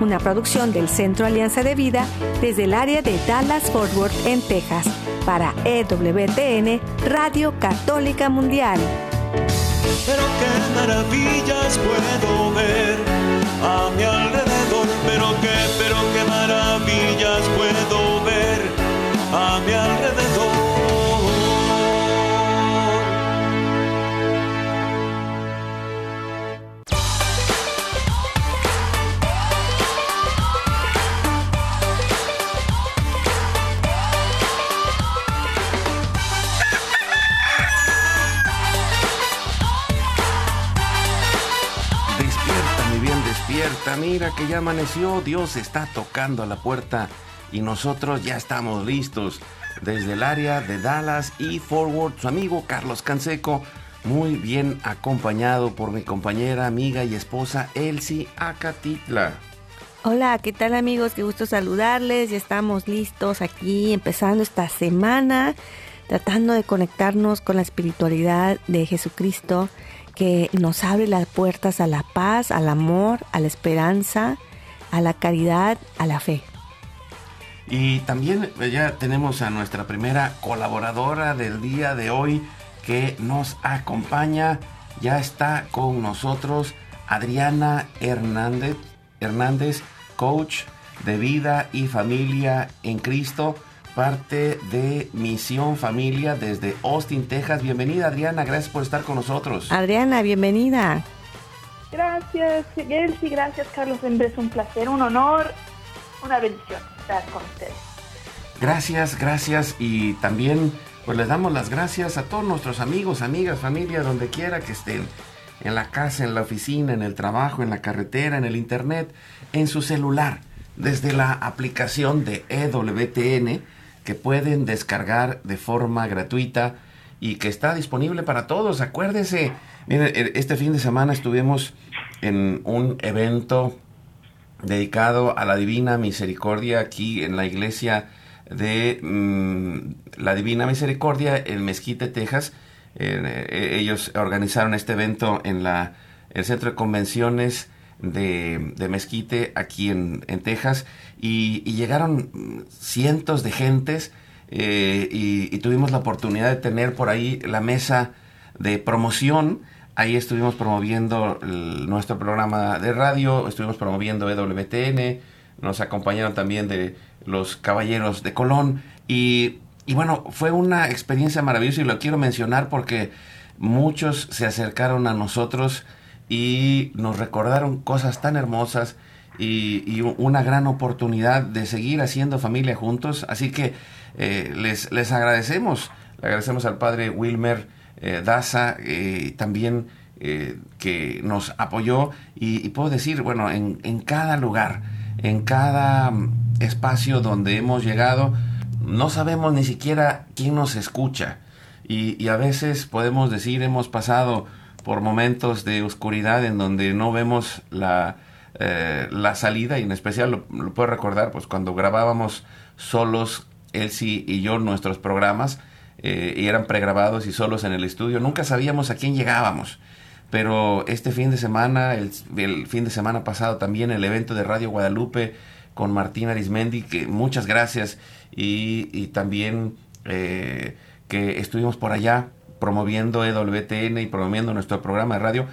Una producción del Centro Alianza de Vida desde el área de Dallas Fort Worth en Texas para EWTN Radio Católica Mundial. Pero qué maravillas puedo ver a mi alrededor, pero qué, despierta. Mira que ya amaneció. Dios está tocando a la puerta y nosotros ya estamos listos. Desde el área de Dallas y Forward, su amigo Carlos Canseco, muy bien acompañado por mi compañera, amiga y esposa Elsie Acatitla. Hola, ¿qué tal amigos? Qué gusto saludarles. Ya estamos listos aquí empezando esta semana, tratando de conectarnos con la espiritualidad de Jesucristo que nos abre las puertas a la paz, al amor, a la esperanza, a la caridad, a la fe. Y también eh, ya tenemos a nuestra primera colaboradora del día de hoy que nos acompaña. Ya está con nosotros Adriana Hernández, Hernández, coach de vida y familia en Cristo, parte de Misión Familia desde Austin, Texas. Bienvenida Adriana, gracias por estar con nosotros. Adriana, bienvenida. Gracias, Elsie, gracias, Carlos. Siempre es un placer, un honor, una bendición estar con ustedes. Gracias, gracias y también pues les damos las gracias a todos nuestros amigos, amigas, familia, donde quiera que estén, en la casa, en la oficina, en el trabajo, en la carretera, en el internet, en su celular, desde la aplicación de EWTN que pueden descargar de forma gratuita y que está disponible para todos. Acuérdese, miren, e- este fin de semana estuvimos en un evento dedicado a la Divina Misericordia aquí en la iglesia de mm, la Divina Misericordia en Mezquite, Texas. Eh, eh, ellos organizaron este evento en la, el Centro de Convenciones de, de Mezquite aquí en, en Texas y, llegaron cientos de gentes eh, y, tuvimos la oportunidad de tener por ahí la mesa de promoción. Ahí estuvimos promoviendo nuestro programa de radio, estuvimos promoviendo EWTN, nos acompañaron también de los Caballeros de Colón y, y bueno, fue una experiencia maravillosa y lo quiero mencionar porque muchos se acercaron a nosotros y nos recordaron cosas tan hermosas y, una gran oportunidad de seguir haciendo familia juntos. Así que eh, les, les agradecemos, le agradecemos al padre Wilmer eh, Daza, eh, también eh, que nos apoyó y, puedo decir, bueno, en, en cada lugar, en cada espacio donde hemos llegado, no sabemos ni siquiera quién nos escucha. Y, y a veces podemos decir, hemos pasado por momentos de oscuridad en donde no vemos la, eh, la salida, y en especial lo, puedo recordar, pues cuando grabábamos solos, Elsie y yo, nuestros programas, eh, y eran pregrabados y solos en el estudio, nunca sabíamos a quién llegábamos. Pero este fin de semana, el, fin de semana pasado también el evento de Radio Guadalupe con Martín Arismendi, que muchas gracias, y, y también eh, que estuvimos por allá promoviendo EWTN y promoviendo nuestro programa de radio.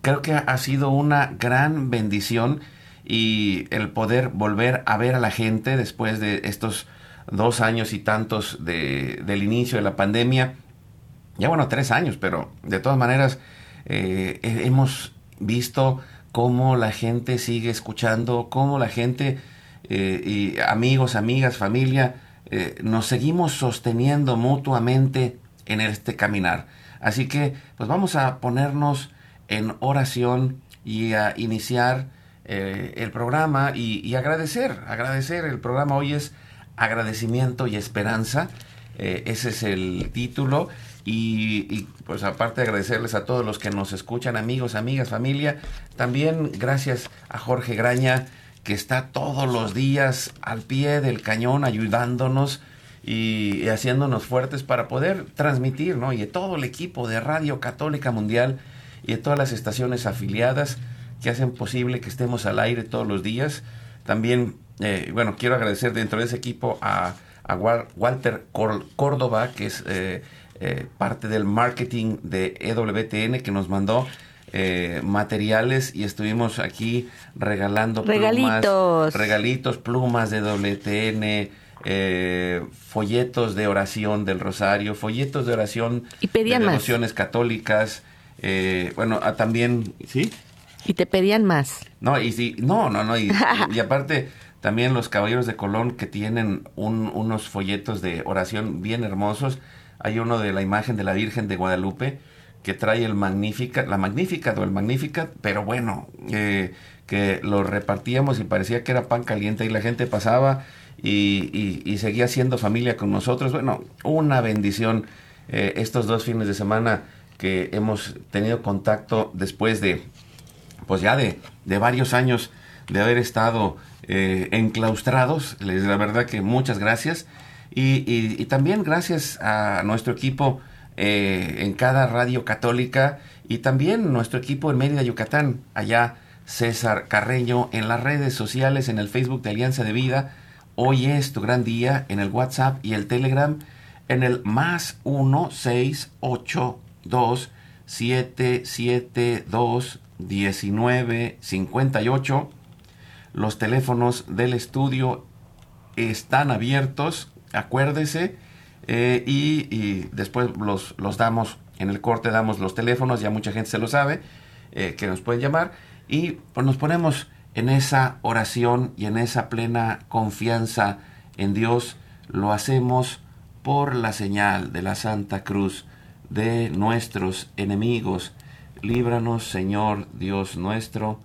Creo que ha sido una gran bendición y el poder volver a ver a la gente después de estos dos años y tantos de, del inicio de la pandemia. Ya bueno, tres años, pero de todas maneras eh, he- hemos visto cómo la gente sigue escuchando, cómo la gente, eh, y amigos, amigas, familia, eh, nos seguimos sosteniendo mutuamente en este caminar. Así que, pues vamos a ponernos en oración y a iniciar eh, el programa y, agradecer, agradecer. El programa hoy es agradecimiento y esperanza. Eh, ese es el título. Y, pues aparte de agradecerles a todos los que nos escuchan, amigos, amigas, familia, también gracias a Jorge Graña, que está todos los días al pie del cañón ayudándonos y, haciéndonos fuertes para poder transmitir, ¿no? Y de todo el equipo de Radio Católica Mundial y de todas las estaciones afiliadas que hacen posible que estemos al aire todos los días. También, eh, bueno, quiero agradecer dentro de ese equipo a, Walter Córdoba, que es eh, eh, parte del marketing de EWTN, que nos mandó materiales y estuvimos aquí regalando regalitos, regalitos, plumas de WTN, folletos de oración del Rosario, folletos de oración y pedían de devociones católicas. bueno, también, ¿sí? Y te pedían más. No, y sí, no, no, no, y, aparte también los caballeros de Colón que tienen unos folletos de oración bien hermosos. Hay uno de la imagen de la Virgen de Guadalupe que trae el magnífica, la magnífica o el magnífica, pero bueno, eh, que lo repartíamos y parecía que era pan caliente y la gente pasaba y, seguía siendo familia con nosotros. Bueno, una bendición eh, estos dos fines de semana que hemos tenido contacto después de pues ya de, de varios años de haber estado eh, enclaustrados. Les la verdad que muchas gracias. Y, y, también gracias a nuestro equipo eh, en cada radio católica y también nuestro equipo en Mérida, Yucatán, allá César Carreño, en las redes sociales, en el Facebook de Alianza de Vida. Hoy es tu gran día en el WhatsApp y el Telegram en el más 1682 772 1958. Los teléfonos del estudio están abiertos, acuérdese, eh, y, después los, los, damos, en el corte damos los teléfonos, ya mucha gente se lo sabe, eh, que nos pueden llamar, y pues nos ponemos en esa oración y en esa plena confianza en Dios, lo hacemos por la señal de la Santa Cruz de nuestros enemigos Líbranos, Señor Dios nuestro,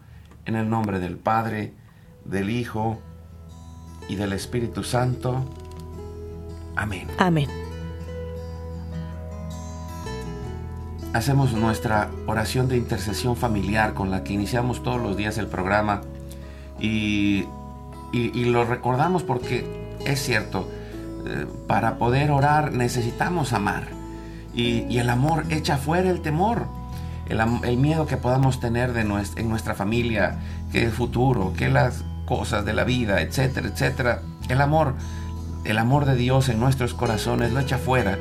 en el nombre del Padre, del Hijo y del Espíritu Santo. Amén. Amén. Hacemos nuestra oración de intercesión familiar con la que iniciamos todos los días el programa y, lo recordamos porque es cierto, eh, para poder orar necesitamos amar y, y el amor echa fuera el temor el, miedo que podamos tener de en nuestra familia, que el futuro, que las cosas de la vida, etcétera, etcétera. El amor, el amor de Dios en nuestros corazones lo echa fuera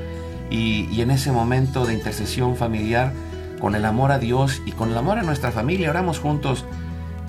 y, y en ese momento de intercesión familiar, con el amor a Dios y con el amor a nuestra familia, oramos juntos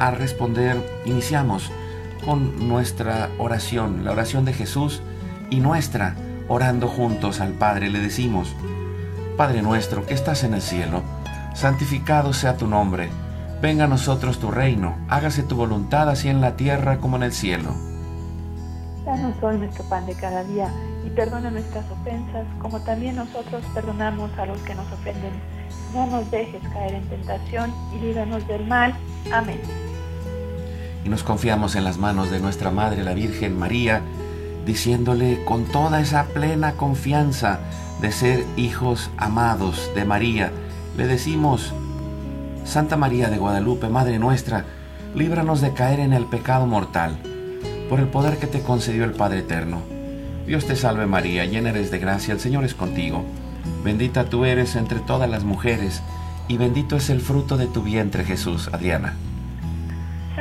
a responder? Iniciamos con nuestra oración, la oración de Jesús y nuestra, orando juntos al Padre. Le decimos, Padre nuestro que estás en el cielo, santificado sea tu nombre, venga a nosotros tu reino, hágase tu voluntad así en la tierra como en el cielo. Danos hoy nuestro pan de cada día y perdona nuestras ofensas como también nosotros perdonamos a los que nos ofenden. No nos dejes caer en tentación y líbranos del mal. Amén. Y nos confiamos en las manos de nuestra Madre la Virgen María, diciéndole con toda esa plena confianza de ser hijos amados de María, le decimos, Santa María de Guadalupe, Madre nuestra, líbranos de caer en el pecado mortal, por el poder que te concedió el Padre Eterno. Dios te salve María, llena eres de gracia, el Señor es contigo. Bendita tú eres entre todas las mujeres, y bendito es el fruto de tu vientre Jesús, Adriana.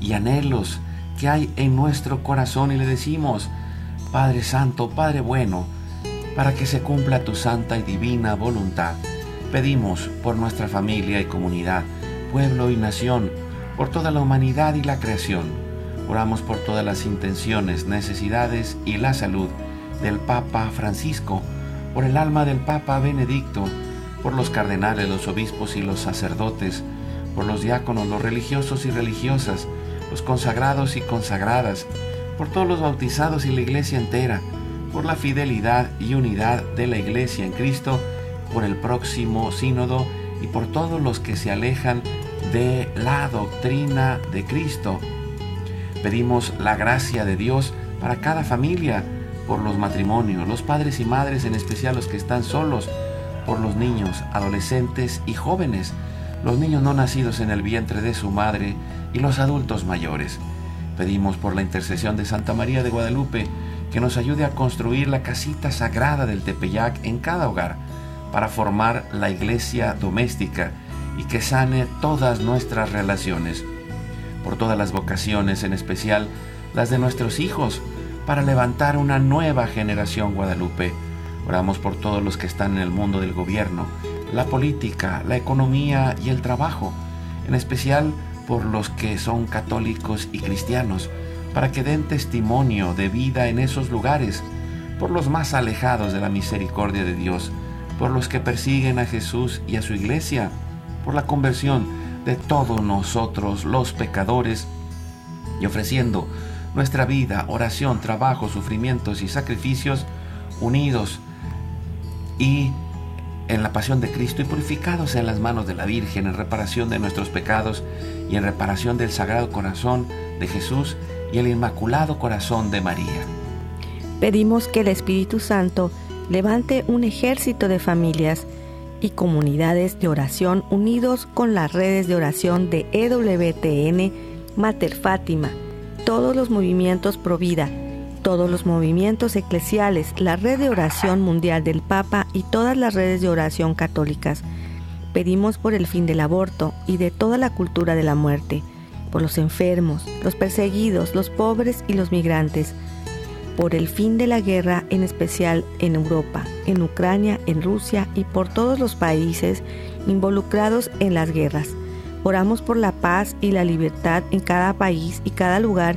y anhelos que hay en nuestro corazón y le decimos, Padre Santo, Padre bueno, para que se cumpla tu santa y divina voluntad Pedimos por nuestra familia y comunidad, pueblo y nación, por toda la humanidad y la creación. Oramos por todas las intenciones, necesidades y la salud del Papa Francisco, por el alma del Papa Benedicto, por los cardenales, los obispos y los sacerdotes, por los diáconos, los religiosos y religiosas, los consagrados y consagradas, por todos los bautizados y la iglesia entera, por la fidelidad y unidad de la iglesia en Cristo, por el próximo sínodo y por todos los que se alejan de la doctrina de Cristo. Pedimos la gracia de Dios para cada familia, por los matrimonios, los padres y madres, en especial los que están solos, por los niños, adolescentes y jóvenes, los niños no nacidos en el vientre de su madre y los adultos mayores. Pedimos por la intercesión de Santa María de Guadalupe que nos ayude a construir la casita sagrada del Tepeyac en cada hogar para formar la iglesia doméstica y que sane todas nuestras relaciones, por todas las vocaciones, en especial las de nuestros hijos, para levantar una nueva generación guadalupe. Oramos por todos los que están en el mundo del gobierno, la política, la economía y el trabajo, en especial por los que son católicos y cristianos, para que den testimonio de vida en esos lugares, por los más alejados de la misericordia de Dios, por los que persiguen a Jesús y a su iglesia, por la conversión de todos nosotros los pecadores y ofreciendo nuestra vida, oración, trabajo, sufrimientos y sacrificios unidos y en la pasión de Cristo y purificados en las manos de la Virgen en reparación de nuestros pecados y en reparación del Sagrado Corazón de Jesús y el Inmaculado Corazón de María. Pedimos que el Espíritu Santo levante un ejército de familias y comunidades de oración unidos con las redes de oración de EWTN, Mater Fátima, todos los movimientos Provida, todos los movimientos eclesiales, la red de oración mundial del Papa y todas las redes de oración católicas. Pedimos por el fin del aborto y de toda la cultura de la muerte, por los enfermos, los perseguidos, los pobres y los migrantes, por el fin de la guerra, en especial en Europa, en Ucrania, en Rusia y por todos los países involucrados en las guerras. Oramos por la paz y la libertad en cada país y cada lugar,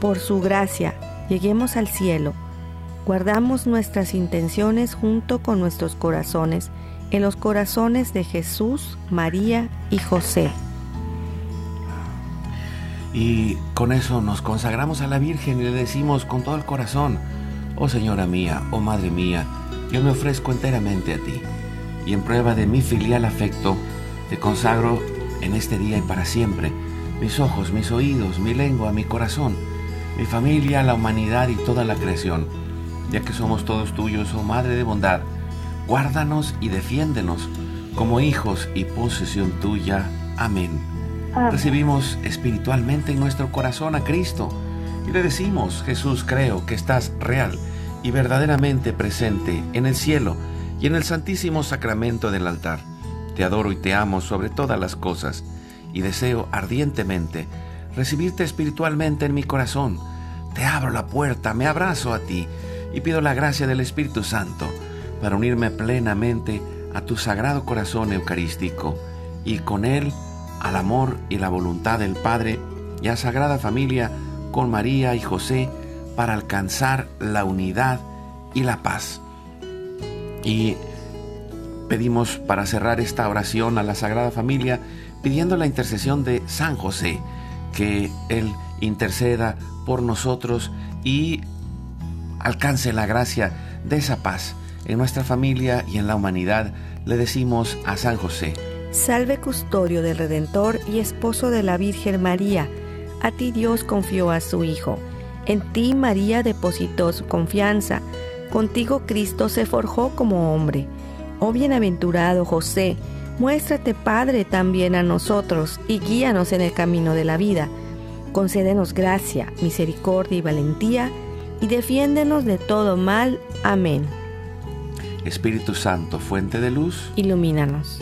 por su gracia, lleguemos al cielo. Guardamos nuestras intenciones junto con nuestros corazones en los corazones de Jesús, María y José. Y con eso nos consagramos a la Virgen y le decimos con todo el corazón, oh Señora mía, oh Madre mía, yo me ofrezco enteramente a ti. Y en prueba de mi filial afecto, te consagro en este día y para siempre mis ojos, mis oídos, mi lengua, mi corazón, mi familia, la humanidad y toda la creación. Ya que somos todos tuyos, oh Madre de bondad, guárdanos y defiéndenos como hijos y posesión tuya. Amén. Recibimos espiritualmente en nuestro corazón a Cristo y le decimos, Jesús, creo que estás real y verdaderamente presente en el cielo y en el santísimo sacramento del altar. Te adoro y te amo sobre todas las cosas y deseo ardientemente recibirte espiritualmente en mi corazón. Te abro la puerta, me abrazo a ti y pido la gracia del Espíritu Santo para unirme plenamente a tu sagrado corazón eucarístico y con él al amor y la voluntad del Padre y a Sagrada Familia con María y José para alcanzar la unidad y la paz. Y pedimos para cerrar esta oración a la Sagrada Familia pidiendo la intercesión de San José, que Él interceda por nosotros y alcance la gracia de esa paz en nuestra familia y en la humanidad. Le decimos a San José. Salve custodio del Redentor y esposo de la Virgen María. A ti Dios confió a su Hijo. En ti María depositó su confianza. Contigo Cristo se forjó como hombre. Oh bienaventurado José, muéstrate Padre también a nosotros y guíanos en el camino de la vida. Concédenos gracia, misericordia y valentía y defiéndenos de todo mal. Amén. Espíritu Santo, fuente de luz, ilumínanos.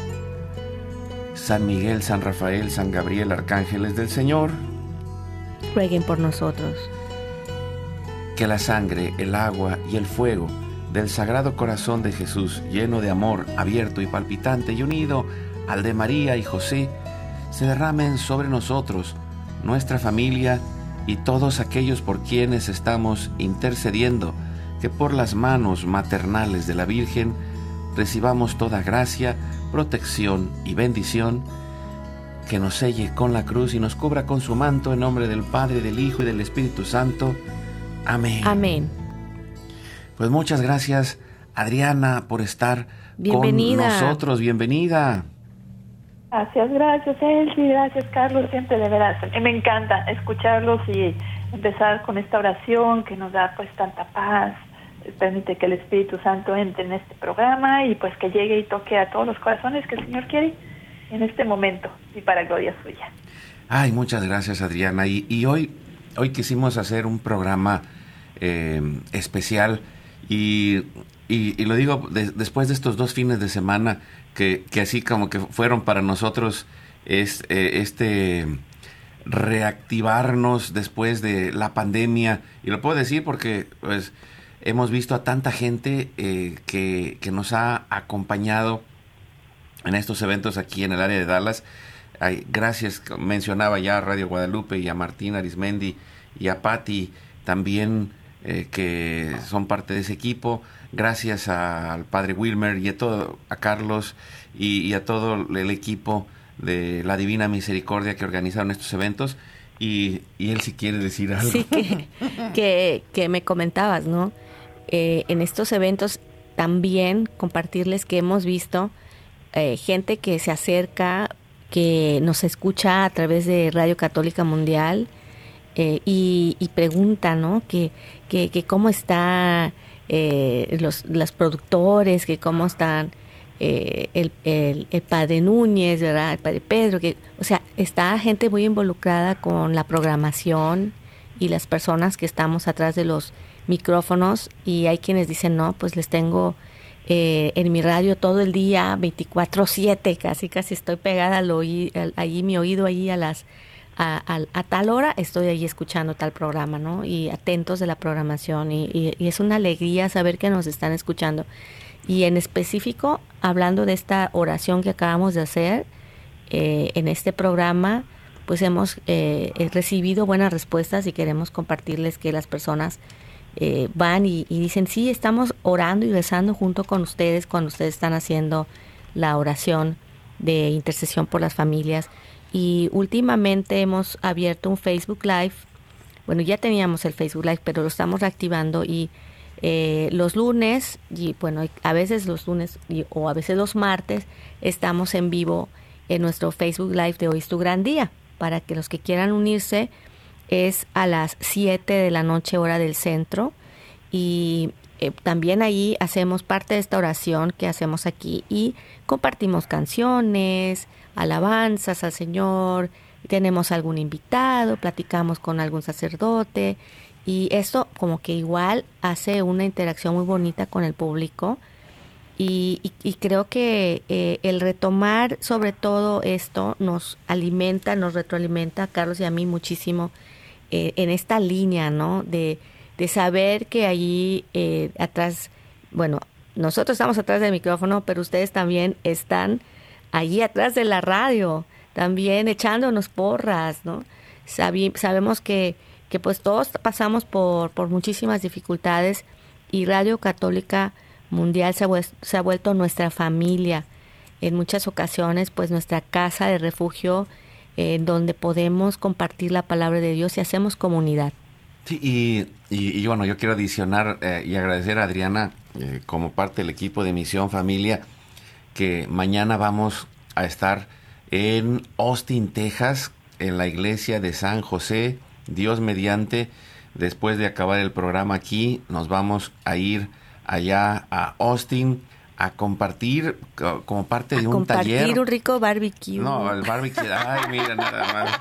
San Miguel, San Rafael, San Gabriel, arcángeles del Señor, rueguen por nosotros. Que la sangre, el agua y el fuego del Sagrado Corazón de Jesús, lleno de amor, abierto y palpitante y unido al de María y José, se derramen sobre nosotros, nuestra familia y todos aquellos por quienes estamos intercediendo, que por las manos maternales de la Virgen recibamos toda gracia, protección y bendición, que nos selle con la cruz y nos cubra con su manto en nombre del Padre, del Hijo y del Espíritu Santo. Amén. Amén. Pues muchas gracias, Adriana, por estar con nosotros. Bienvenida. Gracias, gracias, Elsie, gracias, Carlos, siempre de veras. Me encanta escucharlos y empezar con esta oración que nos da pues tanta paz, permite que el Espíritu Santo entre en este programa y pues que llegue y toque a todos los corazones que el Señor quiere en este momento y para gloria suya. Ay, muchas gracias Adriana. Y, hoy, hoy quisimos hacer un programa eh, especial y, y, lo digo después de estos dos fines de semana que, que así como que fueron para nosotros es, eh, este reactivarnos después de la pandemia. Y lo puedo decir porque pues hemos visto a tanta gente eh, que, que, nos ha acompañado en estos eventos aquí en el área de Dallas. gracias, mencionaba ya a Radio Guadalupe y a Martín Arismendi y a Patti también eh, que son parte de ese equipo. Gracias al padre Wilmer y a, todo, a Carlos y, a todo el equipo de la Divina Misericordia que organizaron estos eventos. Y, él si quiere decir algo. Sí, que, que, me comentabas, ¿no? Eh, en estos eventos también compartirles que hemos visto eh, gente que se acerca, que nos escucha a través de Radio Católica Mundial, eh, y, y, pregunta, ¿no? Que, que, cómo está eh, los, los productores, que cómo están eh, el, el, el, padre Núñez, ¿verdad? El padre Pedro, que, o sea, está gente muy involucrada con la programación y las personas que estamos atrás de los micrófonos y hay quienes dicen, no, pues les tengo en mi radio todo el día, 24/7, casi casi estoy pegada al oí, allí mi oído ahí a las a, tal hora estoy ahí escuchando tal programa, ¿no? Y atentos de la programación y, es una alegría saber que nos están escuchando. Y en específico, hablando de esta oración que acabamos de hacer eh, en este programa, pues hemos eh, recibido buenas respuestas y queremos compartirles que las personas eh, van y, y, dicen, sí, estamos orando y rezando junto con ustedes cuando ustedes están haciendo la oración de intercesión por las familias y últimamente hemos abierto un Facebook Live. Bueno, ya teníamos el Facebook Live, pero lo estamos reactivando y eh, los lunes, y bueno, a veces los lunes o a veces los martes, estamos en vivo en nuestro Facebook Live de Hoy es tu gran día. Para que los que quieran unirse, es a las 7 de la noche hora del centro. Y eh, también ahí hacemos parte de esta oración que hacemos aquí y compartimos canciones, alabanzas al Señor, tenemos algún invitado, platicamos con algún sacerdote y esto como que igual hace una interacción muy bonita con el público Y, creo que eh, el retomar sobre todo esto nos alimenta, nos retroalimenta a Carlos y a mí muchísimo eh, en esta línea, ¿no? De, de saber que allí eh, atrás, bueno, nosotros estamos atrás del micrófono, pero ustedes también están allí atrás de la radio, también echándonos porras, ¿no? sabemos que, que pues todos pasamos por, por muchísimas dificultades y Radio Católica Mundial se ha, vuelto nuestra familia, en muchas ocasiones pues nuestra casa de refugio en donde podemos compartir la palabra de Dios y hacemos comunidad. Sí, y, y, bueno, yo quiero adicionar eh, y agradecer a Adriana eh, como parte del equipo de Misión Familia, que mañana vamos a estar en Austin, Texas, en la iglesia de San José, Dios mediante. Después de acabar el programa aquí, nos vamos a ir allá a Austin a compartir como parte de un taller. Compartir un rico barbecue. No, el barbecue. Ay, mira, nada más.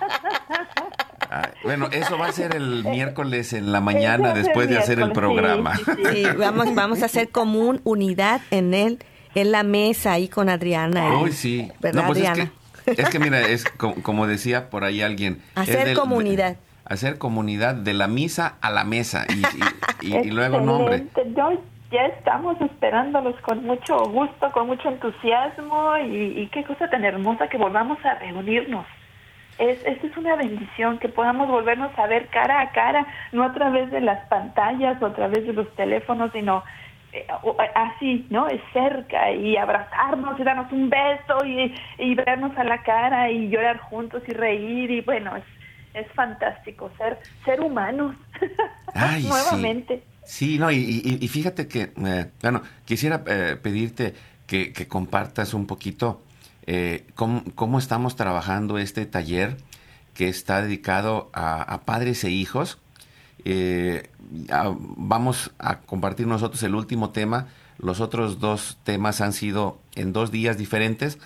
bueno, eso va a ser el miércoles en la mañana después de hacer el programa. Sí, vamos, vamos a hacer común unidad en él, en la mesa ahí con Adriana. Uy, sí. ¿Verdad, no, pues Adriana? Es que, mira, es como, decía por ahí alguien. Hacer comunidad. hacer comunidad de la misa a la mesa y, y, y luego nombre ya estamos esperándolos con mucho gusto, con mucho entusiasmo y, qué cosa tan hermosa que volvamos a reunirnos. Es, esta es una bendición que podamos volvernos a ver cara a cara, no a través de las pantallas o a través de los teléfonos, sino así, ¿no? Es cerca y abrazarnos y darnos un beso y, y, vernos a la cara y llorar juntos y reír y bueno, es, es fantástico ser, ser humanos nuevamente. Sí, no, y, fíjate que, eh, bueno, quisiera eh, pedirte que, compartas un poquito eh, cómo, estamos trabajando este taller que está dedicado a, padres e hijos. Vamos a compartir nosotros el último tema. Los otros dos temas han sido en dos días diferentes,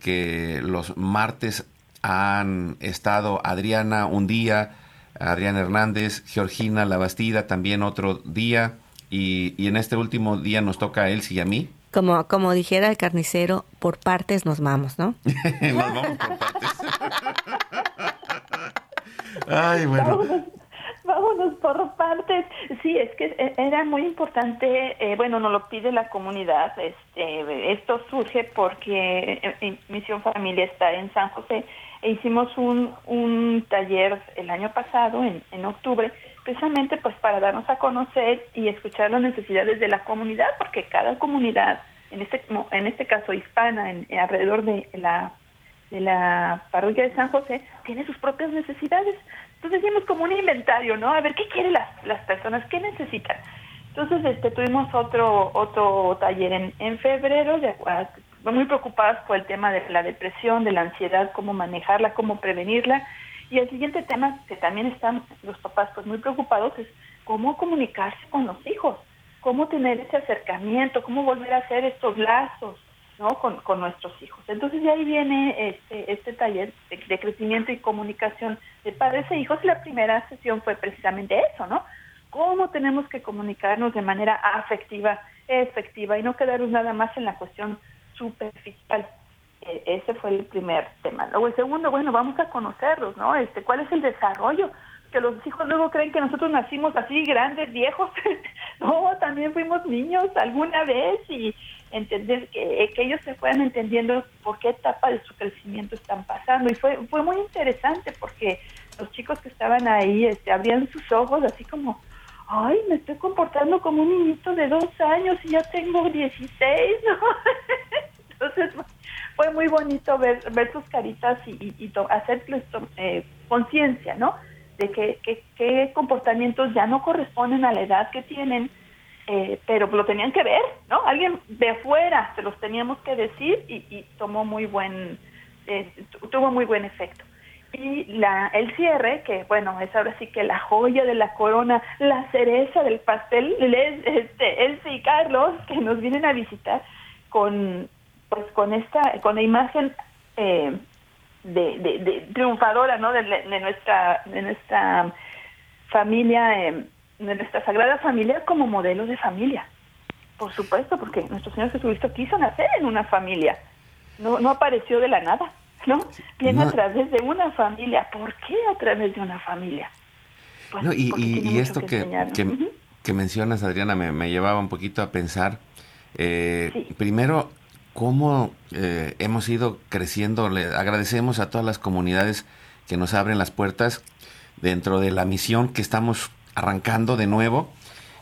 que los martes han estado Adriana un día, Adrián Hernández, Georgina Labastida también otro día y, y, en este último día nos toca a Elsie y a mí. Como, como dijera el carnicero, por partes nos vamos, ¿no? nos vamos por partes. Ay, bueno. Vámonos, por partes. Sí, es que e, era muy importante, eh, bueno, nos lo pide la comunidad. Este, esto surge porque eh, Misión Familia está en San José e hicimos un, un taller el año pasado, en, en octubre, precisamente pues para darnos a conocer y escuchar las necesidades de la comunidad, porque cada comunidad, en este, en este caso hispana, en, alrededor de la, de la parroquia de San José, tiene sus propias necesidades. Entonces hicimos como un inventario, ¿no? A ver qué quieren las, las personas, qué necesitan. Entonces este, tuvimos otro otro taller en, en febrero, de, muy preocupadas por el tema de la depresión, de la ansiedad, cómo manejarla, cómo prevenirla. Y el siguiente tema que también están los papás pues muy preocupados es cómo comunicarse con los hijos, cómo tener ese acercamiento, cómo volver a hacer estos lazos ¿no? con, con nuestros hijos. Entonces de ahí viene este, este taller de, crecimiento y comunicación de padres e hijos la primera sesión fue precisamente eso, ¿no? Cómo tenemos que comunicarnos de manera afectiva, efectiva y no quedarnos nada más en la cuestión superficial. E, ese fue el primer tema. Luego el segundo, bueno, vamos a conocerlos, ¿no? Este, ¿cuál es el desarrollo? Que los hijos luego creen que nosotros nacimos así grandes, viejos. no, también fuimos niños alguna vez y entender que, que, ellos se fueran entendiendo por qué etapa de su crecimiento están pasando. Y fue, fue muy interesante porque los chicos que estaban ahí este, abrían sus ojos así como, ay, me estoy comportando como un niñito de dos años y ya tengo 16, ¿no? Entonces fue muy bonito ver, ver sus caritas y, y, hacerles eh, conciencia, ¿no? De que, que, comportamientos ya no corresponden a la edad que tienen, eh, pero lo tenían que ver, ¿no? Alguien de afuera se los teníamos que decir y, y tomó muy buen, eh, tuvo muy buen efecto y la, el cierre, que bueno, es ahora sí que la joya de la corona, la cereza del pastel, les, este, Elsie y Carlos, que nos vienen a visitar con, pues con esta, con la imagen eh, de, de, triunfadora, ¿no? De, nuestra, de nuestra familia, eh, de nuestra sagrada familia como modelo de familia. Por supuesto, porque nuestro Señor Jesucristo quiso nacer en una familia. No, no apareció de la nada, ¿no? Viene a través de una familia. ¿Por qué a través de una familia? Pues y, esto que, que, mencionas, Adriana, me, llevaba un poquito a pensar, eh, primero, cómo eh, hemos ido creciendo. Le agradecemos a todas las comunidades que nos abren las puertas dentro de la misión que estamos arrancando de nuevo.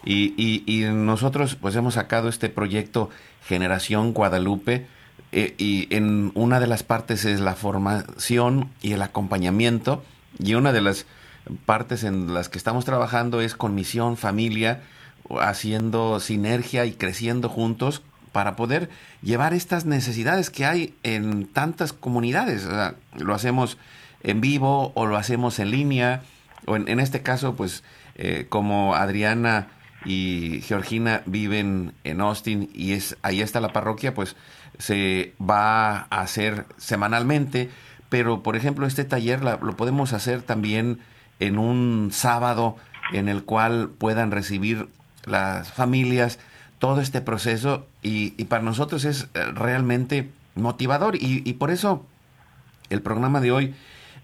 Y, nosotros pues hemos sacado este proyecto Generación Guadalupe eh, y en una de las partes es la formación y el acompañamiento y una de las partes en las que estamos trabajando es con misión, familia, haciendo sinergia y creciendo juntos para poder llevar estas necesidades que hay en tantas comunidades. lo hacemos en vivo o lo hacemos en línea, o en, este caso, pues eh, como Adriana y Georgina viven en Austin y es ahí está la parroquia, pues se va a hacer semanalmente, pero por ejemplo este taller lo podemos hacer también en un sábado en el cual puedan recibir las familias todo este proceso y, para nosotros es eh, realmente motivador y, por eso el programa de hoy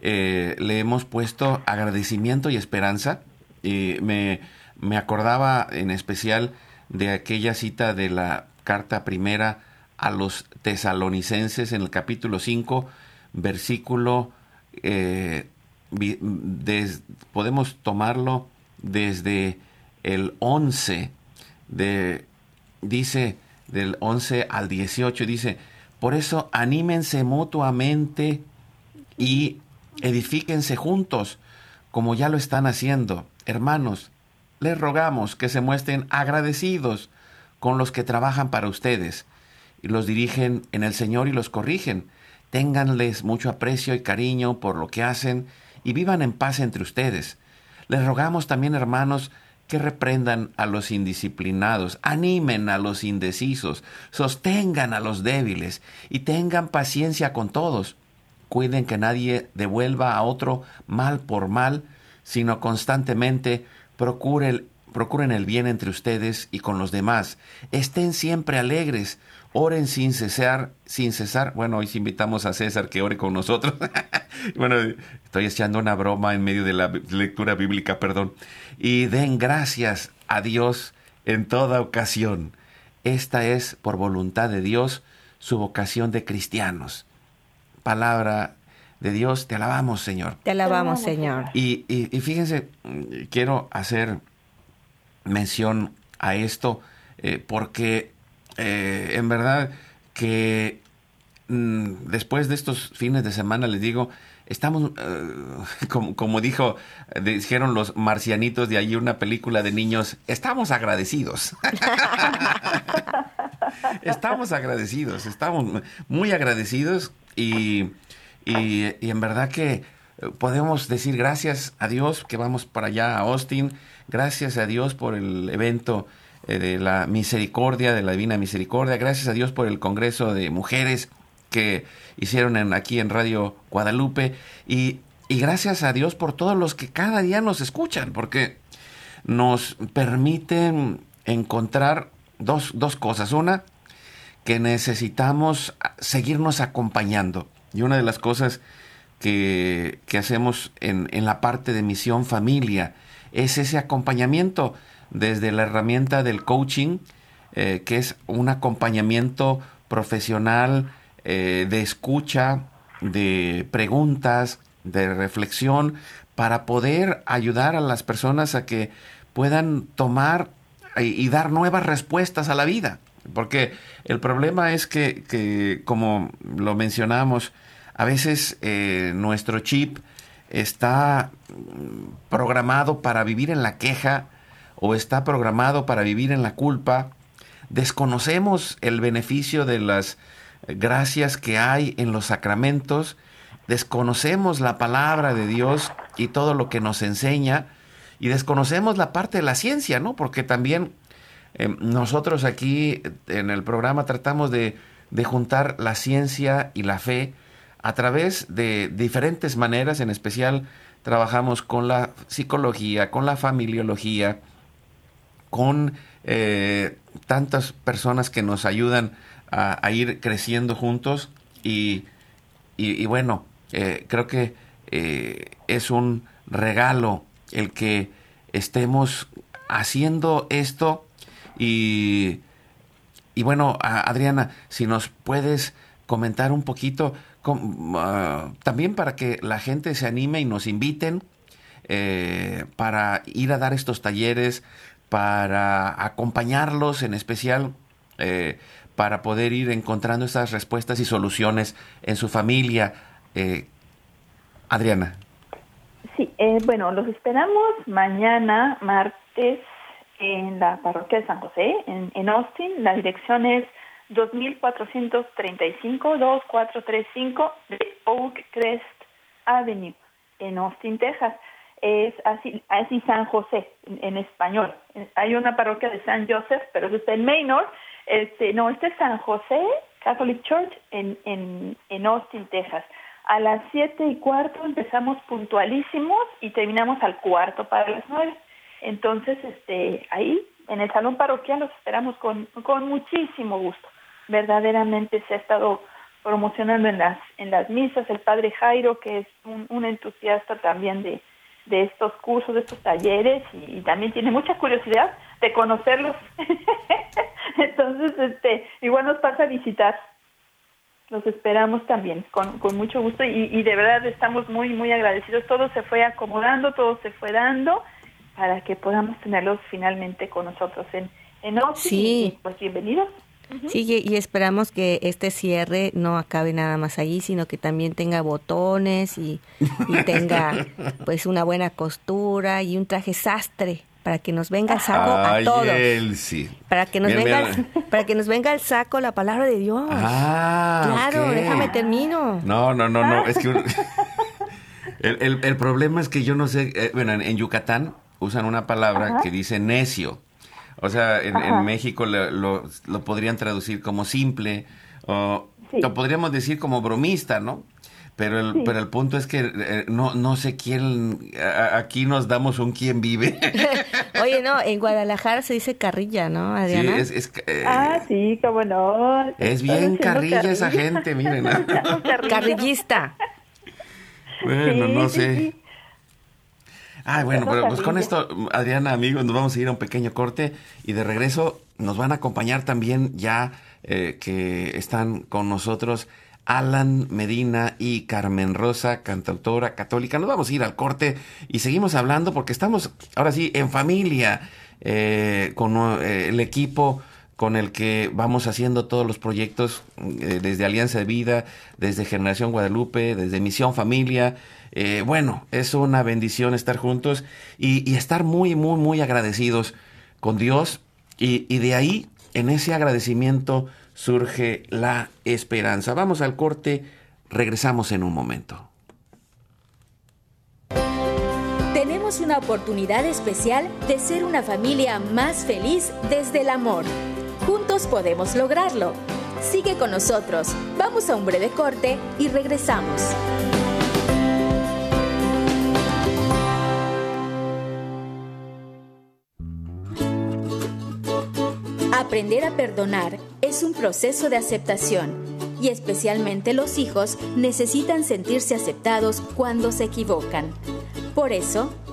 eh, le hemos puesto agradecimiento y esperanza. Y me, me acordaba en especial de aquella cita de la carta primera a los tesalonicenses en el capítulo 5, versículo, eh, podemos tomarlo desde el 11, de, dice del 11 al 18, dice, por eso anímense mutuamente y edifíquense juntos, como ya lo están haciendo. Hermanos, les rogamos que se muestren agradecidos con los que trabajan para ustedes y los dirigen en el Señor y los corrigen. Ténganles mucho aprecio y cariño por lo que hacen y vivan en paz entre ustedes. Les rogamos también, hermanos, que reprendan a los indisciplinados, animen a los indecisos, sostengan a los débiles y tengan paciencia con todos. Cuiden que nadie devuelva a otro mal por mal, sino constantemente procuren, procuren el bien entre ustedes y con los demás. Estén siempre alegres, oren sin cesar, sin cesar. Bueno, hoy invitamos a César que ore con nosotros. bueno, estoy echando una broma en medio de la lectura bíblica, perdón. Y den gracias a Dios en toda ocasión. Esta es, por voluntad de Dios, su vocación de cristianos palabra de Dios. Te alabamos, Señor. Te alabamos, Señor. Y, fíjense, quiero hacer mención a esto eh, porque eh, en verdad que mm, después de estos fines de semana les digo, estamos, eh, como, como, dijo, dijeron los marcianitos de allí una película de niños, estamos agradecidos. estamos agradecidos, estamos muy agradecidos y, en verdad que podemos decir gracias a Dios que vamos para allá a Austin, gracias a Dios por el evento de la misericordia, de la divina misericordia, gracias a Dios por el Congreso de Mujeres que hicieron aquí en Radio Guadalupe y, y gracias a Dios por todos los que cada día nos escuchan, porque nos permiten encontrar dos, dos cosas. Una, que necesitamos seguirnos acompañando. Y una de las cosas que, hacemos en, la parte de misión familia es ese acompañamiento desde la herramienta del coaching, eh, que es un acompañamiento profesional eh, de escucha, de preguntas, de reflexión, para poder ayudar a las personas a que puedan tomar y dar nuevas respuestas a la vida. Porque el problema es que, como lo mencionamos, a veces eh, nuestro chip está programado para vivir en la queja o está programado para vivir en la culpa. Desconocemos el beneficio de las gracias que hay en los sacramentos. Desconocemos la palabra de Dios y todo lo que nos enseña. Y desconocemos la parte de la ciencia, ¿no? Porque también Em, nosotros aquí en el programa tratamos de, juntar la ciencia y la fe a través de diferentes maneras, en especial trabajamos con la psicología, con la familiología, con eh, tantas personas que nos ayudan a, ir creciendo juntos y, y, bueno, eh, creo que eh, es un regalo el que estemos haciendo esto y, y bueno, Adriana, si nos puedes comentar un poquito, ah, también para que la gente se anime y nos inviten para ir a dar estos talleres, para acompañarlos en especial, eh, para poder ir encontrando esas respuestas y soluciones en su familia. Eh, Adriana. Sí, bueno, los esperamos mañana, martes, en la parroquia de San José, en, en Austin. La dirección es 2435-2435 de Oak Crest Avenue, en Austin, Texas. Es así, así San José, en, español. Hay una parroquia de San Joseph, pero está en Maynard. Este, no, este es San José Catholic Church en, en, en Austin, Texas. A las siete y cuarto empezamos puntualísimos y terminamos al cuarto para las nueve. Entonces, este, ahí en el salón parroquial los esperamos con, con muchísimo gusto. Verdaderamente se ha estado promocionando en las, en las misas el padre Jairo, que es un, entusiasta también de, de estos cursos, de estos talleres, y, también tiene mucha curiosidad de conocerlos. Entonces, este, igual nos pasa a visitar. Los esperamos también, con, con mucho gusto, y, y de verdad estamos muy, muy agradecidos. Todo se fue acomodando, todo se fue dando para que podamos tenerlos finalmente con nosotros en, en Sí. pues bienvenidos. Sí, y, esperamos que este cierre no acabe nada más allí, sino que también tenga botones y, tenga pues una buena costura y un traje sastre para que nos venga el saco a todos. sí. Para que nos venga para que nos venga el saco la palabra de Dios. Ah, claro, déjame termino. No, no, no, no, es que el, el, problema es que yo no sé, eh, bueno, en Yucatán usan una palabra que dice necio. O sea, en, México lo, podrían traducir como simple, o lo podríamos decir como bromista, ¿no? Pero el, pero el punto es que eh, no, no sé quién, aquí nos damos un quién vive. Oye, no, en Guadalajara se dice carrilla, ¿no, Adriana? Sí, es, eh, ah, sí, cómo no. Es bien carrilla, esa gente, miren. Carrillista. Bueno, no sé. Ah, bueno, pues con esto, Adriana, amigos, nos vamos a ir a un pequeño corte y de regreso nos van a acompañar también ya eh, que están con nosotros Alan Medina y Carmen Rosa, cantautora católica. Nos vamos a ir al corte y seguimos hablando porque estamos ahora sí en familia eh, con eh, el equipo con el que vamos haciendo todos los proyectos desde Alianza de Vida, desde Generación Guadalupe, desde Misión Familia. Eh, bueno, es una bendición estar juntos y, estar muy, muy, muy agradecidos con Dios y de ahí, en ese agradecimiento, surge la esperanza. Vamos al corte, regresamos en un momento. Tenemos una oportunidad especial de ser una familia más feliz desde el amor. Juntos podemos lograrlo. Sigue con nosotros. Vamos a un breve corte y regresamos. Aprender a perdonar es un proceso de aceptación y especialmente los hijos necesitan sentirse aceptados cuando se equivocan. Por eso,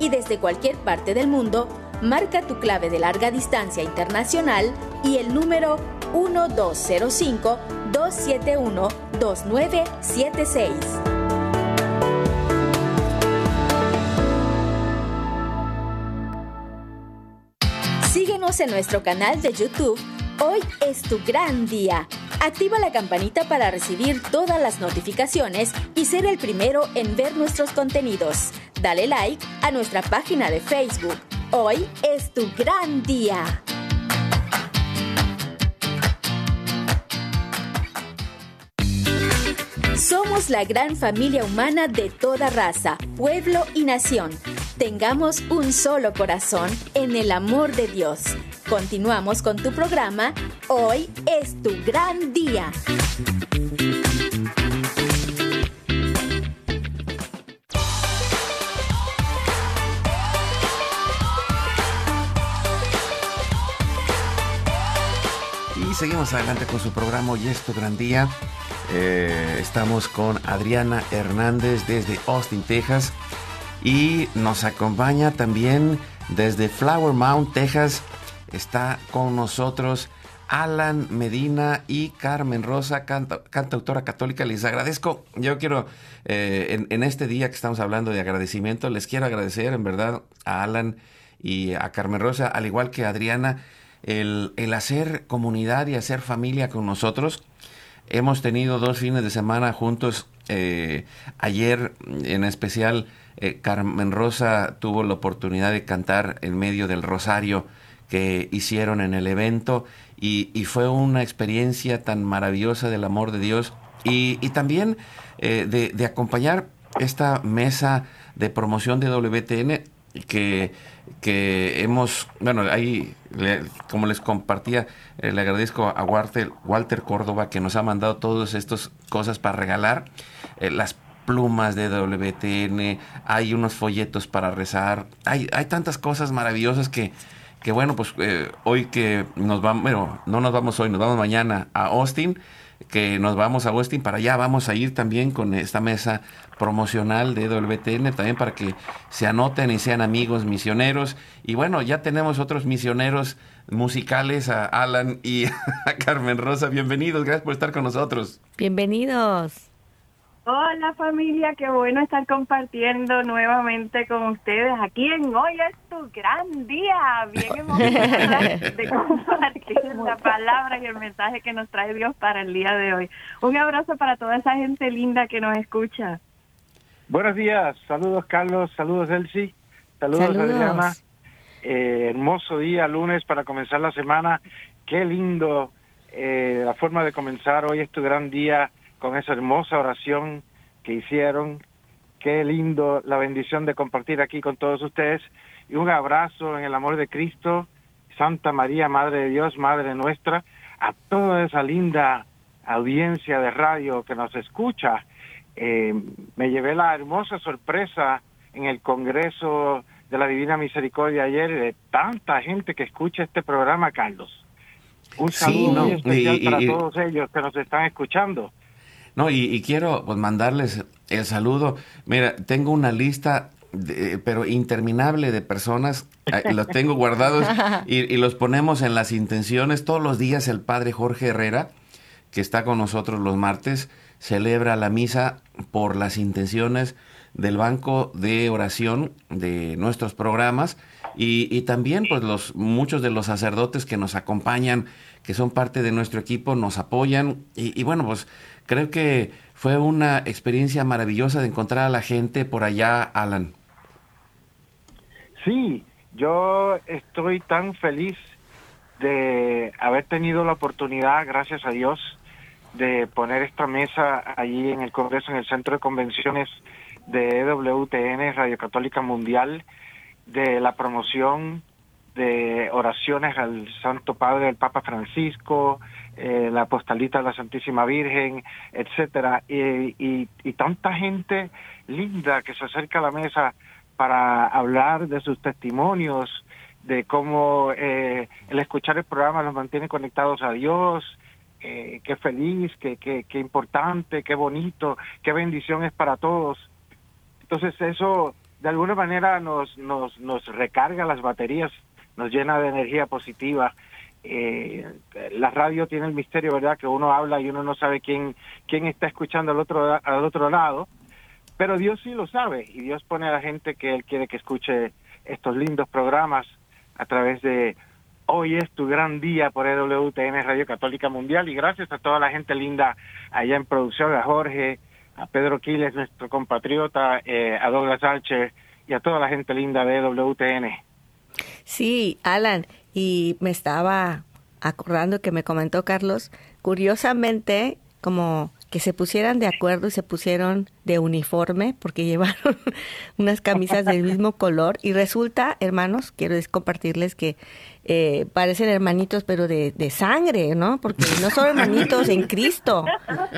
y desde cualquier parte del mundo, marca tu clave de larga distancia internacional y el número 1205-271-2976. Síguenos en nuestro canal de YouTube Hoy es tu gran día. Activa la campanita para recibir todas las notificaciones y ser el primero en ver nuestros contenidos dale like a nuestra página de Facebook. Hoy es tu gran día. Somos la gran familia humana de toda raza, pueblo y nación. Tengamos un solo corazón en el amor de Dios. Continuamos con tu programa. Hoy es tu gran día. Seguimos adelante con su programa Hoy es gran día. Eh, estamos con Adriana Hernández desde Austin, Texas. Y nos acompaña también desde Flower Mound, Texas. Está con nosotros Alan Medina y Carmen Rosa, cantautora católica. Les agradezco. Yo quiero, eh, en, en, este día que estamos hablando de agradecimiento, les quiero agradecer en verdad a Alan y a Carmen Rosa, al igual que a Adriana el, el hacer comunidad y hacer familia con nosotros. Hemos tenido dos fines de semana juntos. Eh, ayer en especial eh, Carmen Rosa tuvo la oportunidad de cantar en medio del rosario que hicieron en el evento y, y fue una experiencia tan maravillosa del amor de Dios y, y también eh, de, de, acompañar esta mesa de promoción de WTN que que hemos, bueno, ahí, le, como les compartía, eh, le agradezco a Walter, Walter Córdoba que nos ha mandado todas estas cosas para regalar, eh, las plumas de WTN, hay unos folletos para rezar, hay, hay tantas cosas maravillosas que, que bueno, pues eh, hoy que nos vamos, no nos vamos hoy, nos vamos mañana a Austin, que nos vamos a Austin para allá, vamos a ir también con esta mesa promocional de WTN, también para que se anoten y sean amigos misioneros. Y bueno, ya tenemos otros misioneros musicales, a Alan y a Carmen Rosa. Bienvenidos, gracias por estar con nosotros. Bienvenidos. Hola familia, qué bueno estar compartiendo nuevamente con ustedes aquí en Hoy es tu gran día. Bien emocionada de compartir la palabra y el mensaje que nos trae Dios para el día de hoy. Un abrazo para toda esa gente linda que nos escucha. Buenos días, saludos Carlos, saludos Elsie, saludos, saludos. Adriana. Eh, hermoso día, lunes para comenzar la semana. Qué lindo eh, la forma de comenzar. Hoy es tu gran día con esa hermosa oración que hicieron. Qué lindo la bendición de compartir aquí con todos ustedes. Y un abrazo en el amor de Cristo, Santa María, Madre de Dios, Madre nuestra, a toda esa linda audiencia de radio que nos escucha. Eh, me llevé la hermosa sorpresa en el Congreso de la Divina Misericordia ayer de tanta gente que escucha este programa, Carlos. Un saludo sí, no, muy especial y, y, para todos ellos que nos están escuchando. No, y, y, quiero pues, mandarles el saludo. Mira, tengo una lista, de, pero interminable de personas. los tengo guardados y, y, los ponemos en las intenciones. Todos los días el padre Jorge Herrera, que está con nosotros los martes, celebra la misa por las intenciones del banco de oración de nuestros programas y, y, también pues los muchos de los sacerdotes que nos acompañan que son parte de nuestro equipo nos apoyan y, y bueno pues creo que fue una experiencia maravillosa de encontrar a la gente por allá Alan. Sí yo estoy tan feliz de haber tenido la oportunidad gracias a Dios de poner esta mesa allí en el Congreso, en el Centro de Convenciones de EWTN, Radio Católica Mundial, de la promoción de oraciones al Santo Padre del Papa Francisco, eh, la postalita de la Santísima Virgen, etcétera, y, tanta gente linda que se acerca a la mesa para hablar de sus testimonios, de cómo eh, el escuchar el programa los mantiene conectados a Dios, eh, qué feliz, qué, qué, qué importante, qué bonito, qué bendición es para todos. Entonces eso de alguna manera nos, nos, nos recarga las baterías, nos llena de energía positiva. Eh, la radio tiene el misterio, ¿verdad? Que uno habla y uno no sabe quién, quién está escuchando al otro, al otro lado, pero Dios sí lo sabe y Dios pone a la gente que Él quiere que escuche estos lindos programas a través de Hoy es tu gran día por EWTN Radio Católica Mundial y gracias a toda la gente linda allá en producción, a Jorge, a Pedro Quiles, nuestro compatriota, eh, a Douglas Archer y a toda la gente linda de EWTN. Sí, Alan, y me estaba acordando que me comentó Carlos, curiosamente, como que se pusieran de acuerdo y se pusieron de uniforme porque llevaron unas camisas del mismo color y resulta, hermanos, quiero compartirles que eh, parecen hermanitos pero de, de, sangre, ¿no? Porque no son hermanitos en Cristo,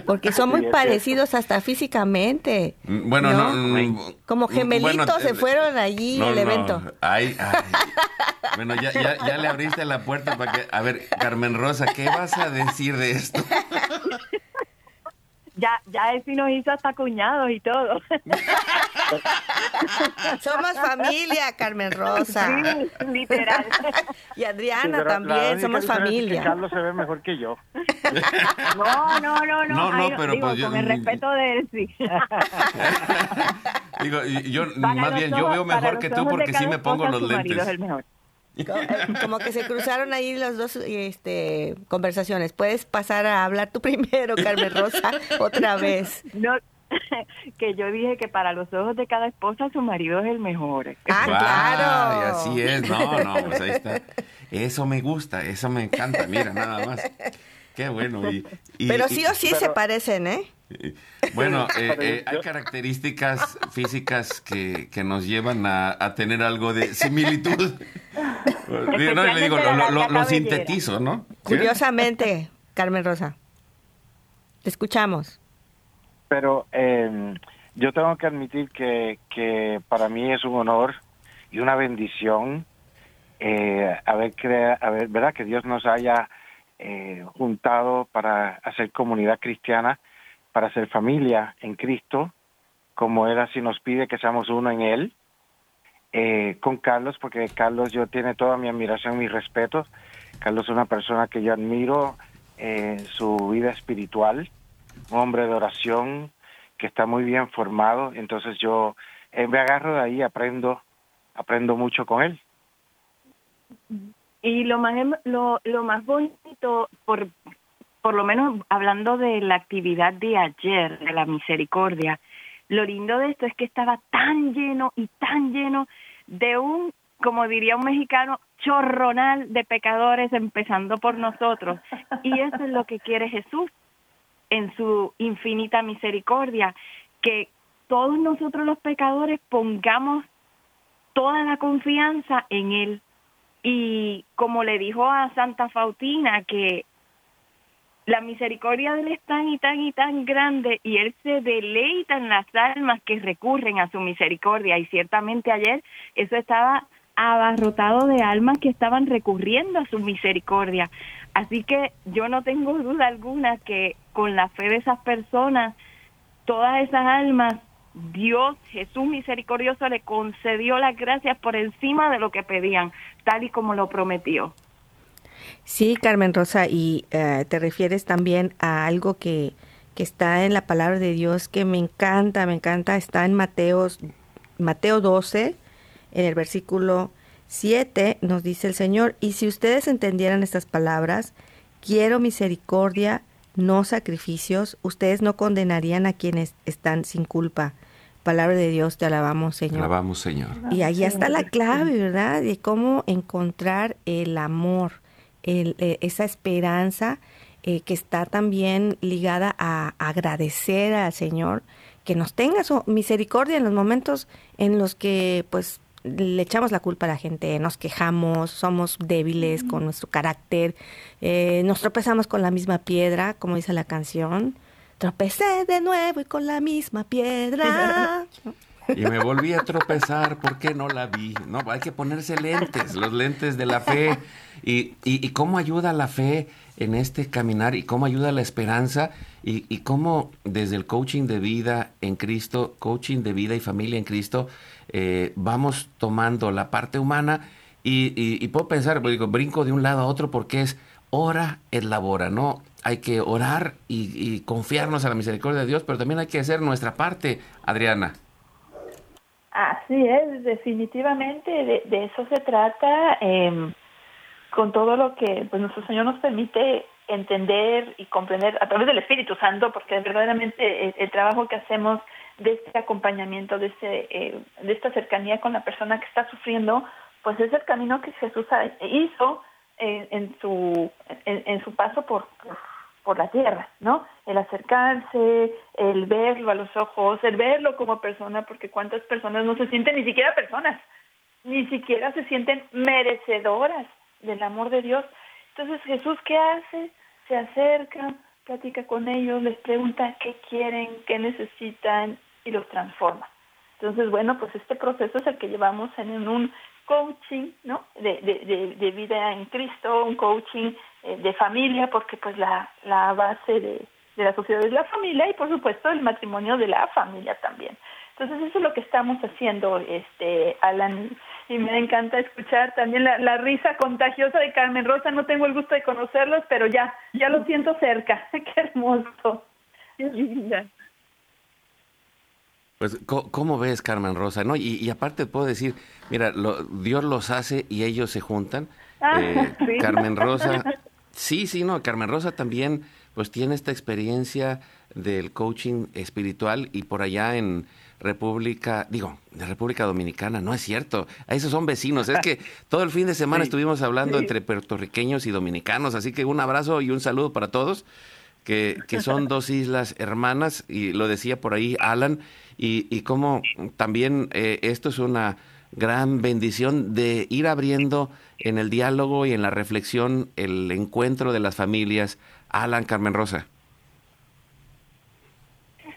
porque son muy parecidos hasta físicamente. Mm, bueno, no, mm, como mm, gemelitos se fueron allí al evento. Ay, ay. Bueno, ya, ya, ya le abriste la puerta para que... A ver, Carmen Rosa, ¿qué vas a decir de esto? ya, ya él sí nos hizo hasta cuñados y todo. somos familia, Carmen Rosa. Sí, literal. Y Adriana también, somos familia. Carlos se ve mejor que yo. No, no, no, no. No, no, pero pues con el respeto de él, sí. Digo, yo más bien, yo veo mejor que tú porque sí me pongo los lentes. Como que se cruzaron ahí las dos este, conversaciones. Puedes pasar a hablar tú primero, Carmen Rosa, otra vez. No, que yo dije que para los ojos de cada esposa su marido es el mejor. Ah, claro. Y así es, no, no, pues ahí está. Eso me gusta, eso me encanta, mira, nada más. Qué bueno. Y, pero sí o sí se parecen, ¿eh? Bueno, eh, eh, hay características físicas que, que nos llevan a, a, tener algo de similitud. no, le digo, lo, lo, sintetizo, ¿no? Curiosamente, Carmen Rosa. Te escuchamos. Pero eh, yo tengo que admitir que, que para mí es un honor y una bendición eh, haber, crea, haber, ¿verdad? Que Dios nos haya eh, juntado para hacer comunidad cristiana para ser familia en Cristo, como Él así nos pide que seamos uno en Él, eh, con Carlos, porque Carlos yo tiene toda mi admiración, mi respeto. Carlos es una persona que yo admiro en su vida espiritual, un hombre de oración que está muy bien formado, entonces yo eh, me agarro de ahí, aprendo, aprendo mucho con él. Y lo más em, lo, lo más bonito por por lo menos hablando de la actividad de ayer, de la misericordia, lo lindo de esto es que estaba tan lleno y tan lleno de un, como diría un mexicano, chorronal de pecadores, empezando por nosotros. Y eso es lo que quiere Jesús en su infinita misericordia, que todos nosotros los pecadores pongamos toda la confianza en Él. Y como le dijo a Santa Fautina, que la misericordia de Él es tan y tan y tan grande y Él se deleita en las almas que recurren a su misericordia. Y ciertamente ayer eso estaba abarrotado de almas que estaban recurriendo a su misericordia. Así que yo no tengo duda alguna que con la fe de esas personas, todas esas almas, Dios, Jesús misericordioso, le concedió las gracias por encima de lo que pedían, tal y como lo prometió. Sí, Carmen Rosa, y eh, te refieres también a algo que, que está en la palabra de Dios que me encanta, me encanta, está en Mateos, Mateo 12, en el versículo 7, nos dice el Señor, y si ustedes entendieran estas palabras, quiero misericordia, no sacrificios, ustedes no condenarían a quienes están sin culpa. Palabra de Dios, te alabamos, Señor. Alabamos, Señor. Y ahí está la clave, ¿verdad? De cómo encontrar el amor eh, esa esperanza eh, que está también ligada a agradecer al Señor que nos tenga su misericordia en los momentos en los que pues le echamos la culpa a la gente, nos quejamos, somos débiles con nuestro carácter, eh, nos tropezamos con la misma piedra, como dice la canción, tropecé de nuevo y con la misma piedra. Y me volví a tropezar porque no la vi. No, hay que ponerse lentes, los lentes de la fe. Y, y, cómo ayuda la fe en este caminar y cómo ayuda la esperanza y, y, cómo desde el coaching de vida en Cristo, coaching de vida y familia en Cristo, eh, vamos tomando la parte humana y, puedo pensar, digo, brinco de un lado a otro porque es ora es labora, ¿no? Hay que orar y, confiarnos a la misericordia de Dios, pero también hay que hacer nuestra parte, Adriana. Así es, definitivamente de, eso se trata. Eh, con todo lo que pues nuestro Señor nos permite entender y comprender a través del Espíritu Santo, porque verdaderamente el, trabajo que hacemos de este acompañamiento, de, este, eh, de esta cercanía con la persona que está sufriendo, pues es el camino que Jesús hizo en, su, en, su paso por, por la tierra, ¿no? El acercarse, el verlo a los ojos, el verlo como persona, porque cuántas personas no se sienten ni siquiera personas, ni siquiera se sienten merecedoras del amor de Dios. Entonces Jesús, ¿qué hace? Se acerca, platica con ellos, les pregunta qué quieren, qué necesitan y los transforma. Entonces, bueno, pues este proceso es el que llevamos en un coaching, ¿no? De, de, de, vida en Cristo, un coaching eh, de familia, porque pues la, la base de, de la sociedad es la familia y por supuesto el matrimonio de la familia también. Entonces eso es lo que estamos haciendo, este, Alan, y me encanta escuchar también la, la risa contagiosa de Carmen Rosa. No tengo el gusto de conocerlos, pero ya, ya lo siento cerca. Qué hermoso. Pues, ¿cómo ves, Carmen Rosa? ¿No? Y, aparte puedo decir, mira, Dios los hace y ellos se juntan. Ah, eh, Carmen Rosa, sí, sí, no, Carmen Rosa también, pues tiene esta experiencia del coaching espiritual y por allá en República, digo, de República Dominicana, no es cierto, esos son vecinos, es que todo el fin de semana estuvimos hablando entre puertorriqueños y dominicanos, así que un abrazo y un saludo para todos, que, que son dos islas hermanas, y lo decía por ahí Alan, y, y cómo también eh, esto es una gran bendición de ir abriendo en el diálogo y en la reflexión el encuentro de las familias. Alan, Carmen Rosa.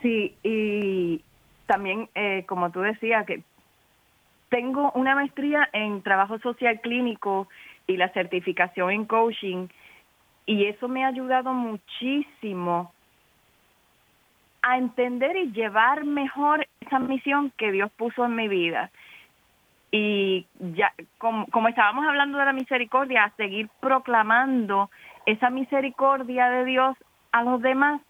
Sí, y también, eh, como tú decías, que tengo una maestría en trabajo social clínico y la certificación en coaching, y eso me ha ayudado muchísimo a entender y llevar mejor esa misión que Dios puso en mi vida. Y ya, como, estábamos hablando de la misericordia, a seguir proclamando esa misericordia de Dios a los demás,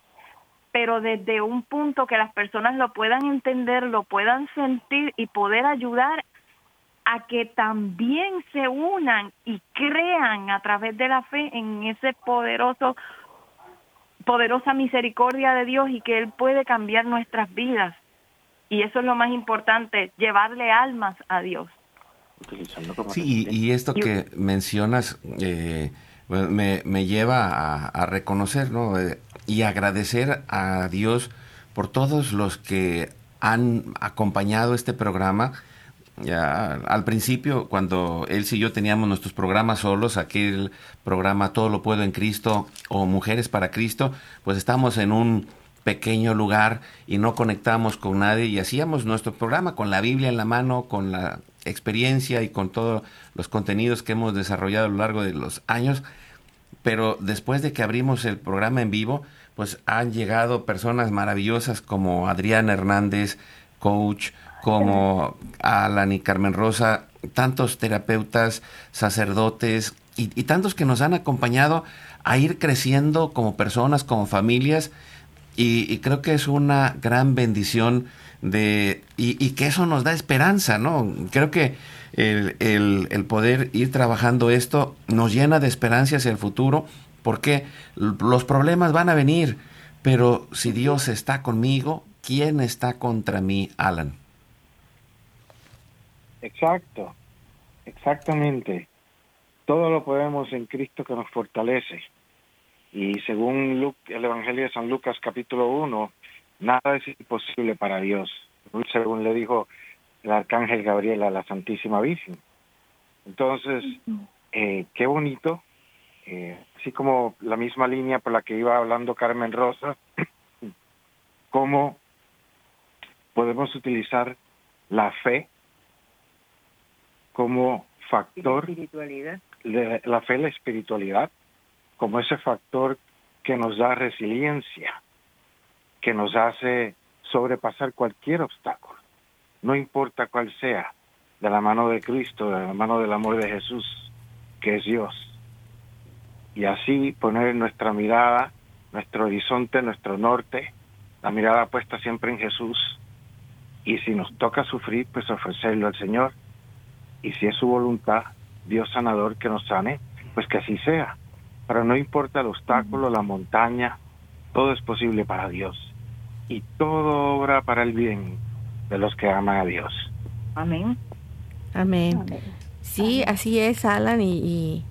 pero desde un punto que las personas lo puedan entender, lo puedan sentir y poder ayudar a que también se unan y crean a través de la fe en ese poderoso poderosa misericordia de Dios y que Él puede cambiar nuestras vidas. Y eso es lo más importante, llevarle almas a Dios. Sí, y, esto que mencionas eh, me, me, lleva a, reconocer ¿no? Eh, y agradecer a Dios por todos los que han acompañado este programa ya, al principio, cuando él y yo teníamos nuestros programas solos, aquel programa Todo lo puedo en Cristo o Mujeres para Cristo, pues estamos en un pequeño lugar y no conectamos con nadie y hacíamos nuestro programa con la Biblia en la mano, con la experiencia y con todos los contenidos que hemos desarrollado a lo largo de los años. Pero después de que abrimos el programa en vivo, pues han llegado personas maravillosas como Adrián Hernández, coach, como Alan y Carmen Rosa, tantos terapeutas, sacerdotes y, tantos que nos han acompañado a ir creciendo como personas, como familias, y, creo que es una gran bendición de, y, que eso nos da esperanza, ¿no? Creo que el, el, poder ir trabajando esto nos llena de esperanza hacia el futuro, porque los problemas van a venir, pero si Dios está conmigo, ¿quién está contra mí, Alan? Exacto, exactamente. Todo lo podemos en Cristo que nos fortalece. Y según el Evangelio de San Lucas capítulo 1, nada es imposible para Dios, según le dijo el arcángel Gabriel a la Santísima Virgen. Entonces, eh, qué bonito, eh, así como la misma línea por la que iba hablando Carmen Rosa, cómo podemos utilizar la fe como factor de la fe, la espiritualidad, como ese factor que nos da resiliencia, que nos hace sobrepasar cualquier obstáculo, no importa cuál sea, de la mano de Cristo, de la mano del amor de Jesús, que es Dios. Y así poner nuestra mirada, nuestro horizonte, nuestro norte, la mirada puesta siempre en Jesús. Y si nos toca sufrir, pues ofrecerlo al Señor y si es su voluntad, Dios sanador que nos sane, pues que así sea. Pero no importa el obstáculo, la montaña, todo es posible para Dios. Y todo obra para el bien de los que aman a Dios. Amén. Amén. Sí, así es, Alan, y,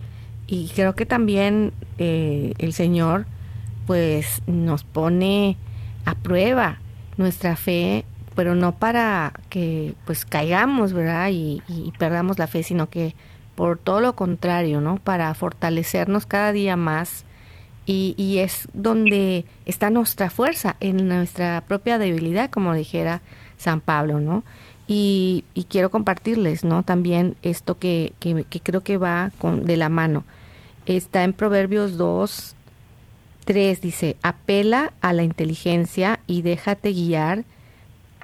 y, creo que también eh, el Señor pues nos pone a prueba nuestra fe, pero no para que pues caigamos, ¿verdad? Y, y perdamos la fe, sino que por todo lo contrario, ¿no? Para fortalecernos cada día más y, y, es donde está nuestra fuerza, en nuestra propia debilidad, como dijera San Pablo, ¿no? Y, quiero compartirles, ¿no? También esto que, que, que, creo que va con, de la mano. Está en Proverbios 2, 3, dice, apela a la inteligencia y déjate guiar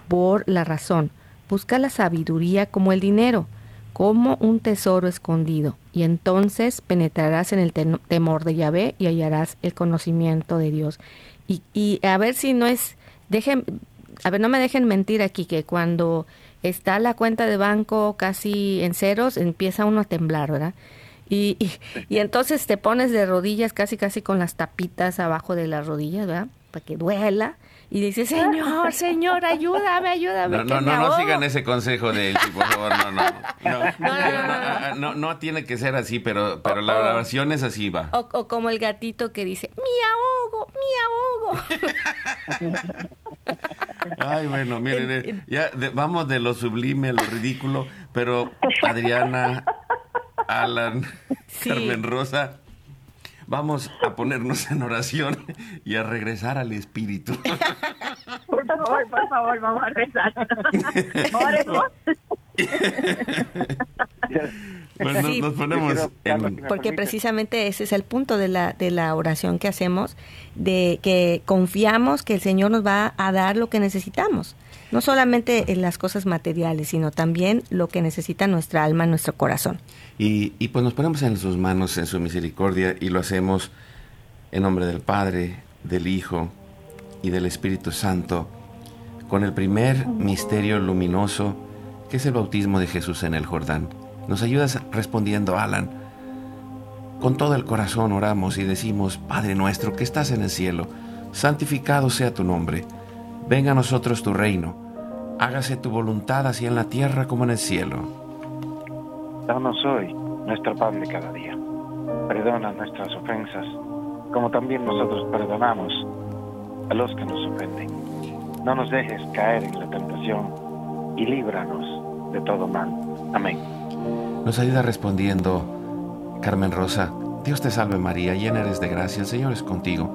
por la razón. Busca la sabiduría como el dinero como un tesoro escondido, y entonces penetrarás en el temor de Yahvé y hallarás el conocimiento de Dios. Y, y a ver si no es, dejen, a ver, no me dejen mentir aquí, que cuando está la cuenta de banco casi en ceros, empieza uno a temblar, ¿verdad? Y, y, y, entonces te pones de rodillas casi casi con las tapitas abajo de las rodillas, ¿verdad? Para que duela y dice, Señor, Señor, ayúdame, ayúdame. No, no, no, no, sigan ese consejo de él, por favor, no, no. No, no, no, tiene que ser así, pero, pero la oración es así, va. O, o como el gatito que dice, mi ahogo, mi ahogo. Ay, bueno, miren, ya vamos de lo sublime a lo ridículo, pero Adriana, Alan, Carmen Rosa, vamos a ponernos en oración y a regresar al espíritu. Por favor, por favor, vamos a rezar. Pues nos, nos, ponemos en... Porque precisamente ese es el punto de la, de la oración que hacemos, de que confiamos que el Señor nos va a dar lo que necesitamos. No solamente en las cosas materiales, sino también lo que necesita nuestra alma, nuestro corazón. Y, y pues nos ponemos en sus manos, en su misericordia, y lo hacemos en nombre del Padre, del Hijo y del Espíritu Santo, con el primer misterio luminoso, que es el bautismo de Jesús en el Jordán. Nos ayudas respondiendo, Alan. Con todo el corazón oramos y decimos, Padre nuestro que estás en el cielo, santificado sea tu nombre, venga a nosotros tu reino, hágase tu voluntad así en la tierra como en el cielo. Danos hoy nuestro pan de cada día. Perdona nuestras ofensas, como también nosotros perdonamos a los que nos ofenden. No nos dejes caer en la tentación y líbranos de todo mal. Amén. Nos ayuda respondiendo Carmen Rosa. Dios te salve María, llena eres de gracia, el Señor es contigo.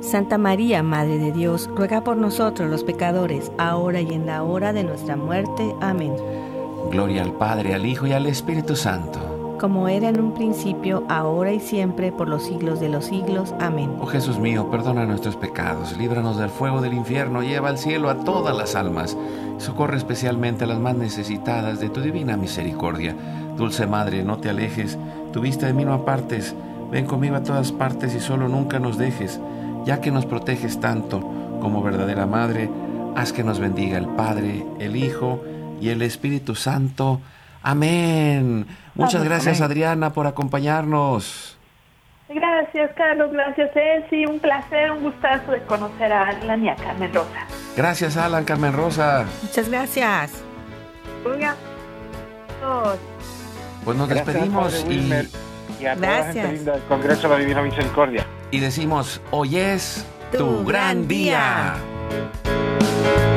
Santa María, Madre de Dios, ruega por nosotros los pecadores, ahora y en la hora de nuestra muerte. Amén. Gloria al Padre, al Hijo y al Espíritu Santo. Como era en un principio, ahora y siempre, por los siglos de los siglos. Amén. Oh Jesús mío, perdona nuestros pecados, líbranos del fuego del infierno, lleva al cielo a todas las almas, socorre especialmente a las más necesitadas de tu divina misericordia. Dulce Madre, no te alejes, tu vista de mí no apartes, ven conmigo a todas partes y solo nunca nos dejes ya que nos proteges tanto como verdadera Madre, haz que nos bendiga el Padre, el Hijo y el Espíritu Santo. Amén. Muchas gracias Adriana por acompañarnos. Gracias Carlos, gracias Elsie, un placer, un gustazo de conocer a la niña Carmen Rosa. Gracias, Alan, Carmen Rosa. Muchas gracias. Pues nos Gracias, despedimos y, Wilmer, y a Gracias. toda la gente linda del Congreso de la Divina Misericordia. Y decimos, hoy es tu, tu gran, gran, día. día.